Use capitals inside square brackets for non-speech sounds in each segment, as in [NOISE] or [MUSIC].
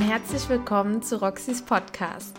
Und herzlich willkommen zu Roxys Podcast.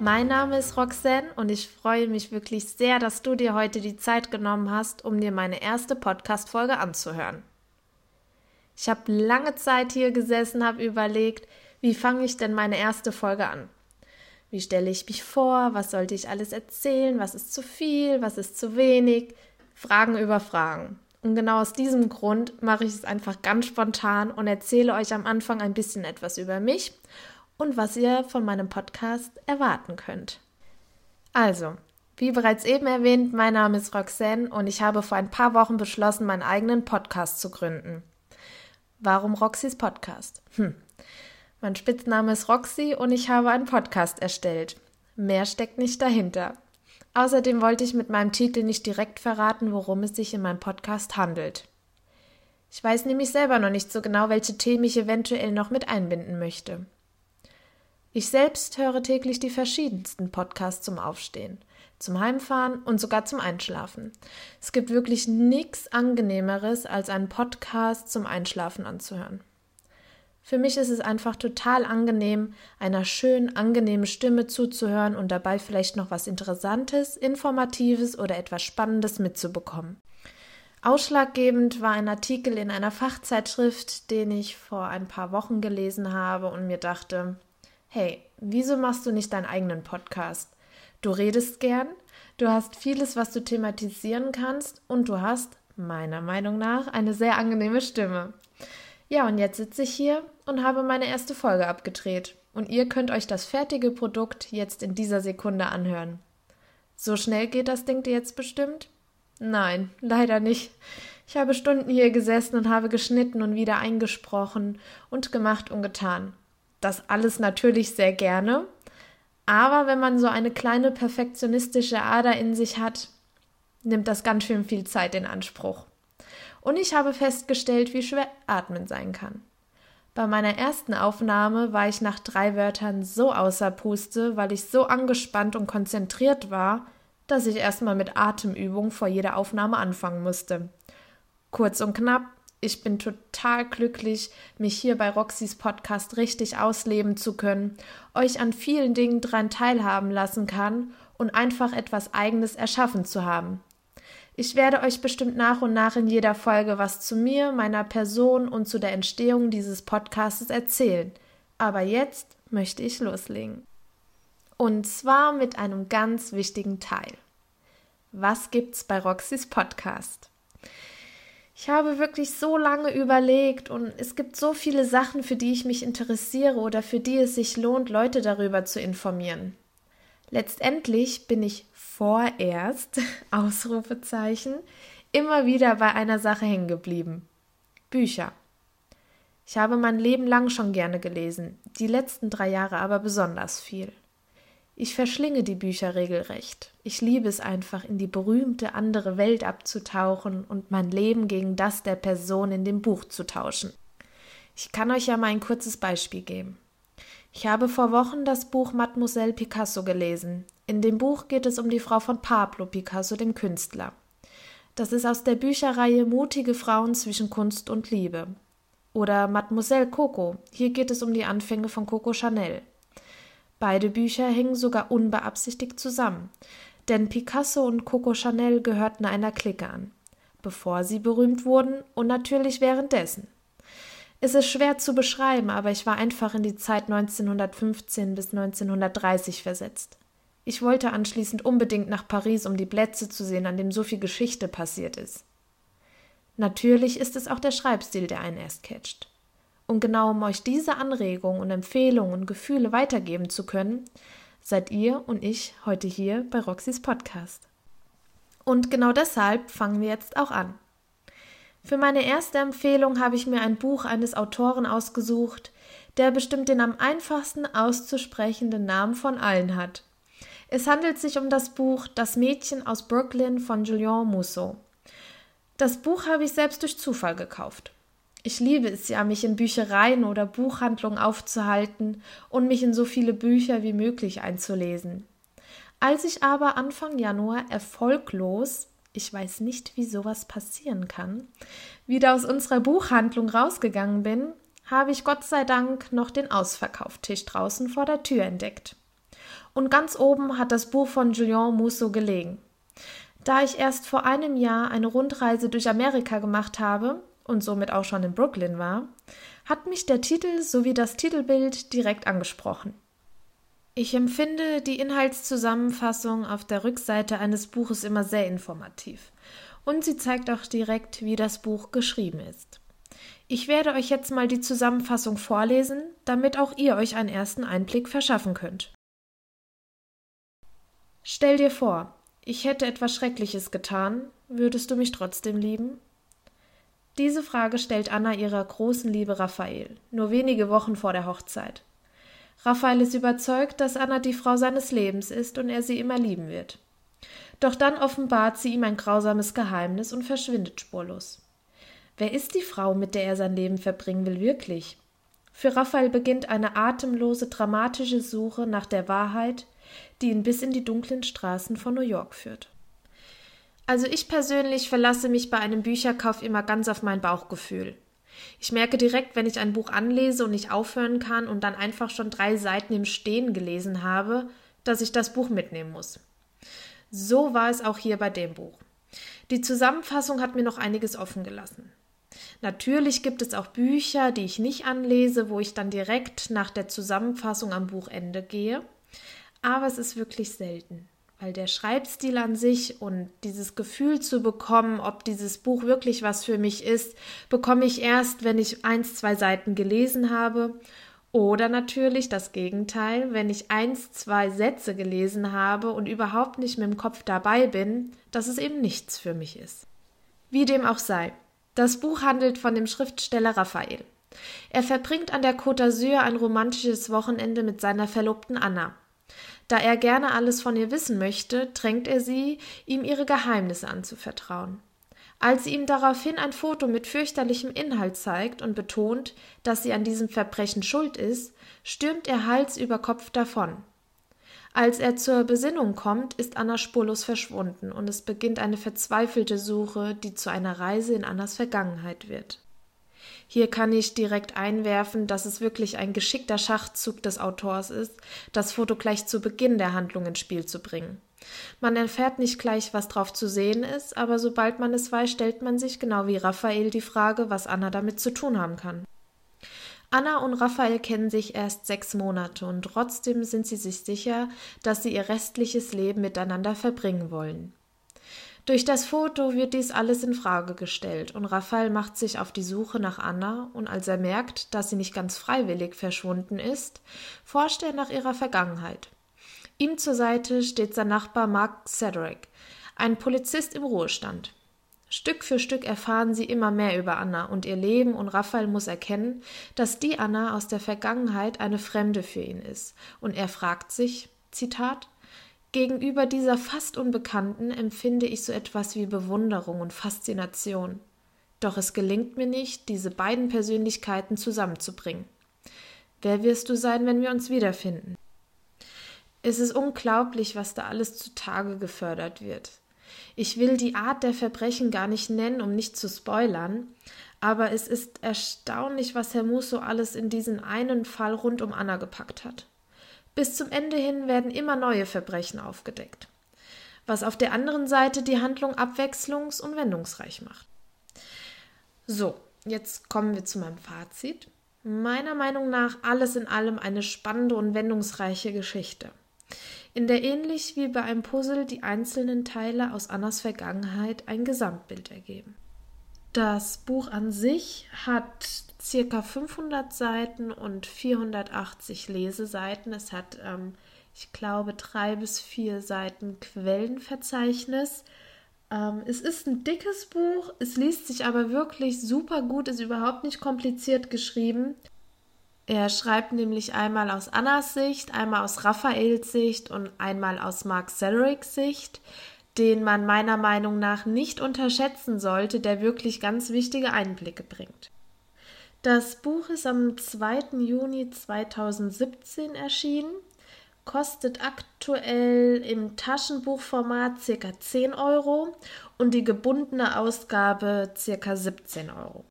Mein Name ist Roxanne und ich freue mich wirklich sehr, dass du dir heute die Zeit genommen hast, um dir meine erste Podcast-Folge anzuhören. Ich habe lange Zeit hier gesessen, habe überlegt, wie fange ich denn meine erste Folge an? Wie stelle ich mich vor? Was sollte ich alles erzählen? Was ist zu viel? Was ist zu wenig? Fragen über Fragen. Und genau aus diesem Grund mache ich es einfach ganz spontan und erzähle euch am Anfang ein bisschen etwas über mich und was ihr von meinem Podcast erwarten könnt. Also, wie bereits eben erwähnt, mein Name ist Roxanne und ich habe vor ein paar Wochen beschlossen, meinen eigenen Podcast zu gründen. Warum Roxys Podcast? Hm, mein Spitzname ist Roxy und ich habe einen Podcast erstellt. Mehr steckt nicht dahinter. Außerdem wollte ich mit meinem Titel nicht direkt verraten, worum es sich in meinem Podcast handelt. Ich weiß nämlich selber noch nicht so genau, welche Themen ich eventuell noch mit einbinden möchte. Ich selbst höre täglich die verschiedensten Podcasts zum Aufstehen, zum Heimfahren und sogar zum Einschlafen. Es gibt wirklich nichts Angenehmeres, als einen Podcast zum Einschlafen anzuhören. Für mich ist es einfach total angenehm, einer schönen, angenehmen Stimme zuzuhören und dabei vielleicht noch was Interessantes, Informatives oder etwas Spannendes mitzubekommen. Ausschlaggebend war ein Artikel in einer Fachzeitschrift, den ich vor ein paar Wochen gelesen habe und mir dachte, hey, wieso machst du nicht deinen eigenen Podcast? Du redest gern, du hast vieles, was du thematisieren kannst und du hast, meiner Meinung nach, eine sehr angenehme Stimme. Ja, und jetzt sitze ich hier und habe meine erste Folge abgedreht. Und ihr könnt euch das fertige Produkt jetzt in dieser Sekunde anhören. So schnell geht das, denkt ihr jetzt bestimmt? Nein, leider nicht. Ich habe Stunden hier gesessen und habe geschnitten und wieder eingesprochen und gemacht und getan. Das alles natürlich sehr gerne. Aber wenn man so eine kleine perfektionistische Ader in sich hat, nimmt das ganz schön viel Zeit in Anspruch und ich habe festgestellt, wie schwer Atmen sein kann. Bei meiner ersten Aufnahme war ich nach drei Wörtern so außer Puste, weil ich so angespannt und konzentriert war, dass ich erstmal mit Atemübung vor jeder Aufnahme anfangen musste. Kurz und knapp, ich bin total glücklich, mich hier bei Roxys Podcast richtig ausleben zu können, euch an vielen Dingen dran teilhaben lassen kann und einfach etwas Eigenes erschaffen zu haben. Ich werde euch bestimmt nach und nach in jeder Folge was zu mir, meiner Person und zu der Entstehung dieses Podcasts erzählen. Aber jetzt möchte ich loslegen. Und zwar mit einem ganz wichtigen Teil. Was gibt's bei Roxys Podcast? Ich habe wirklich so lange überlegt und es gibt so viele Sachen, für die ich mich interessiere oder für die es sich lohnt, Leute darüber zu informieren. Letztendlich bin ich vorerst, [LAUGHS] Ausrufezeichen, immer wieder bei einer Sache hängen geblieben. Bücher. Ich habe mein Leben lang schon gerne gelesen, die letzten drei Jahre aber besonders viel. Ich verschlinge die Bücher regelrecht. Ich liebe es einfach, in die berühmte andere Welt abzutauchen und mein Leben gegen das der Person in dem Buch zu tauschen. Ich kann euch ja mal ein kurzes Beispiel geben. Ich habe vor Wochen das Buch Mademoiselle Picasso gelesen. In dem Buch geht es um die Frau von Pablo Picasso, dem Künstler. Das ist aus der Bücherreihe Mutige Frauen zwischen Kunst und Liebe. Oder Mademoiselle Coco. Hier geht es um die Anfänge von Coco Chanel. Beide Bücher hängen sogar unbeabsichtigt zusammen, denn Picasso und Coco Chanel gehörten einer Clique an, bevor sie berühmt wurden und natürlich währenddessen. Es ist schwer zu beschreiben, aber ich war einfach in die Zeit 1915 bis 1930 versetzt. Ich wollte anschließend unbedingt nach Paris, um die Plätze zu sehen, an dem so viel Geschichte passiert ist. Natürlich ist es auch der Schreibstil, der einen erst catcht. Und genau um euch diese Anregungen und Empfehlungen und Gefühle weitergeben zu können, seid ihr und ich heute hier bei Roxys Podcast. Und genau deshalb fangen wir jetzt auch an. Für meine erste Empfehlung habe ich mir ein Buch eines Autoren ausgesucht, der bestimmt den am einfachsten auszusprechenden Namen von allen hat. Es handelt sich um das Buch Das Mädchen aus Brooklyn von Julien Mousseau. Das Buch habe ich selbst durch Zufall gekauft. Ich liebe es ja, mich in Büchereien oder Buchhandlungen aufzuhalten und mich in so viele Bücher wie möglich einzulesen. Als ich aber Anfang Januar erfolglos ich weiß nicht, wie sowas passieren kann, wieder aus unserer Buchhandlung rausgegangen bin, habe ich Gott sei Dank noch den Ausverkauftisch draußen vor der Tür entdeckt. Und ganz oben hat das Buch von Julien Musso gelegen. Da ich erst vor einem Jahr eine Rundreise durch Amerika gemacht habe und somit auch schon in Brooklyn war, hat mich der Titel sowie das Titelbild direkt angesprochen. Ich empfinde die Inhaltszusammenfassung auf der Rückseite eines Buches immer sehr informativ und sie zeigt auch direkt, wie das Buch geschrieben ist. Ich werde euch jetzt mal die Zusammenfassung vorlesen, damit auch ihr euch einen ersten Einblick verschaffen könnt. Stell dir vor, ich hätte etwas Schreckliches getan, würdest du mich trotzdem lieben? Diese Frage stellt Anna ihrer großen Liebe Raphael, nur wenige Wochen vor der Hochzeit. Raphael ist überzeugt, dass Anna die Frau seines Lebens ist und er sie immer lieben wird. Doch dann offenbart sie ihm ein grausames Geheimnis und verschwindet spurlos. Wer ist die Frau, mit der er sein Leben verbringen will, wirklich? Für Raphael beginnt eine atemlose, dramatische Suche nach der Wahrheit, die ihn bis in die dunklen Straßen von New York führt. Also ich persönlich verlasse mich bei einem Bücherkauf immer ganz auf mein Bauchgefühl. Ich merke direkt, wenn ich ein Buch anlese und nicht aufhören kann und dann einfach schon drei Seiten im Stehen gelesen habe, dass ich das Buch mitnehmen muss. So war es auch hier bei dem Buch. Die Zusammenfassung hat mir noch einiges offen gelassen. Natürlich gibt es auch Bücher, die ich nicht anlese, wo ich dann direkt nach der Zusammenfassung am Buchende gehe, aber es ist wirklich selten, weil der Schreibstil an sich und dieses Gefühl zu bekommen, ob dieses Buch wirklich was für mich ist, bekomme ich erst, wenn ich eins, zwei Seiten gelesen habe oder natürlich das Gegenteil, wenn ich eins, zwei Sätze gelesen habe und überhaupt nicht mit dem Kopf dabei bin, dass es eben nichts für mich ist. Wie dem auch sei. Das Buch handelt von dem Schriftsteller Raphael. Er verbringt an der Côte d'Azur ein romantisches Wochenende mit seiner Verlobten Anna. Da er gerne alles von ihr wissen möchte, drängt er sie, ihm ihre Geheimnisse anzuvertrauen. Als sie ihm daraufhin ein Foto mit fürchterlichem Inhalt zeigt und betont, dass sie an diesem Verbrechen schuld ist, stürmt er Hals über Kopf davon. Als er zur Besinnung kommt, ist Anna spurlos verschwunden und es beginnt eine verzweifelte Suche, die zu einer Reise in Annas Vergangenheit wird. Hier kann ich direkt einwerfen, dass es wirklich ein geschickter Schachzug des Autors ist, das Foto gleich zu Beginn der Handlung ins Spiel zu bringen. Man erfährt nicht gleich, was drauf zu sehen ist, aber sobald man es weiß, stellt man sich genau wie Raphael die Frage, was Anna damit zu tun haben kann. Anna und Raphael kennen sich erst sechs Monate und trotzdem sind sie sich sicher, dass sie ihr restliches Leben miteinander verbringen wollen. Durch das Foto wird dies alles in Frage gestellt und Raphael macht sich auf die Suche nach Anna und als er merkt, dass sie nicht ganz freiwillig verschwunden ist, forscht er nach ihrer Vergangenheit. Ihm zur Seite steht sein Nachbar Mark Cedric, ein Polizist im Ruhestand. Stück für Stück erfahren sie immer mehr über Anna und ihr Leben und Raphael muss erkennen, dass die Anna aus der Vergangenheit eine Fremde für ihn ist. Und er fragt sich, Zitat, Gegenüber dieser fast Unbekannten empfinde ich so etwas wie Bewunderung und Faszination. Doch es gelingt mir nicht, diese beiden Persönlichkeiten zusammenzubringen. Wer wirst du sein, wenn wir uns wiederfinden? Es ist unglaublich, was da alles zutage gefördert wird. Ich will die Art der Verbrechen gar nicht nennen, um nicht zu spoilern, aber es ist erstaunlich, was Herr Musso alles in diesen einen Fall rund um Anna gepackt hat. Bis zum Ende hin werden immer neue Verbrechen aufgedeckt, was auf der anderen Seite die Handlung abwechslungs- und wendungsreich macht. So, jetzt kommen wir zu meinem Fazit. Meiner Meinung nach alles in allem eine spannende und wendungsreiche Geschichte in der ähnlich wie bei einem Puzzle die einzelnen Teile aus Annas Vergangenheit ein Gesamtbild ergeben. Das Buch an sich hat circa 500 Seiten und 480 Leseseiten. Es hat, ähm, ich glaube, drei bis vier Seiten Quellenverzeichnis. Ähm, es ist ein dickes Buch, es liest sich aber wirklich super gut, ist überhaupt nicht kompliziert geschrieben. Er schreibt nämlich einmal aus Annas Sicht, einmal aus Raphaels Sicht und einmal aus Mark Sellericks Sicht, den man meiner Meinung nach nicht unterschätzen sollte, der wirklich ganz wichtige Einblicke bringt. Das Buch ist am 2. Juni 2017 erschienen, kostet aktuell im Taschenbuchformat ca. 10 Euro und die gebundene Ausgabe ca. 17 Euro.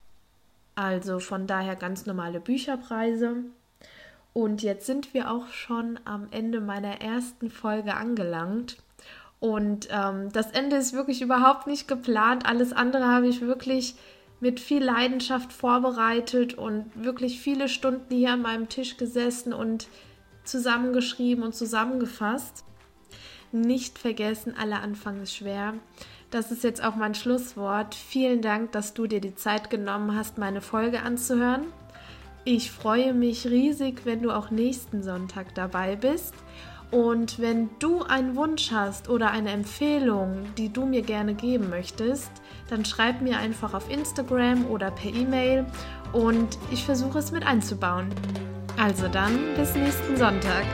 Also von daher ganz normale Bücherpreise. Und jetzt sind wir auch schon am Ende meiner ersten Folge angelangt. Und ähm, das Ende ist wirklich überhaupt nicht geplant. Alles andere habe ich wirklich mit viel Leidenschaft vorbereitet und wirklich viele Stunden hier an meinem Tisch gesessen und zusammengeschrieben und zusammengefasst. Nicht vergessen, aller Anfang ist schwer. Das ist jetzt auch mein Schlusswort. Vielen Dank, dass du dir die Zeit genommen hast, meine Folge anzuhören. Ich freue mich riesig, wenn du auch nächsten Sonntag dabei bist. Und wenn du einen Wunsch hast oder eine Empfehlung, die du mir gerne geben möchtest, dann schreib mir einfach auf Instagram oder per E-Mail und ich versuche es mit einzubauen. Also dann bis nächsten Sonntag.